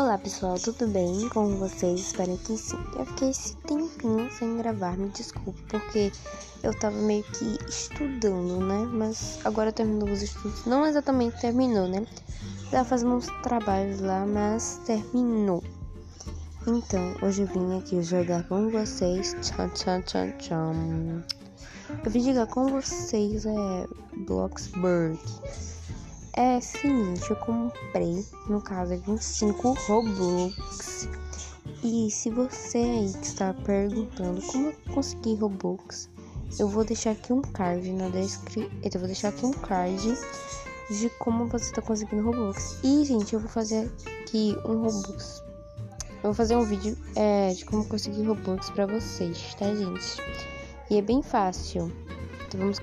Olá pessoal, tudo bem com vocês? Espero que sim. Eu fiquei esse tempinho sem gravar, me desculpe, porque eu tava meio que estudando, né? Mas agora terminou os estudos. Não exatamente terminou, né? Tava fazendo uns trabalhos lá, mas terminou. Então, hoje eu vim aqui jogar com vocês. Tchau, tchau, tchau, tchau. Eu vim jogar com vocês é Bloxburg. É seguinte, eu comprei, no caso, 25 Robux. E se você aí está perguntando como eu consegui Robux, eu vou deixar aqui um card na descrição. Eu vou deixar aqui um card de como você está conseguindo Robux. E, gente, eu vou fazer aqui um Robux. Eu vou fazer um vídeo é, de como conseguir Robux pra vocês, tá, gente? E é bem fácil. Então vamos.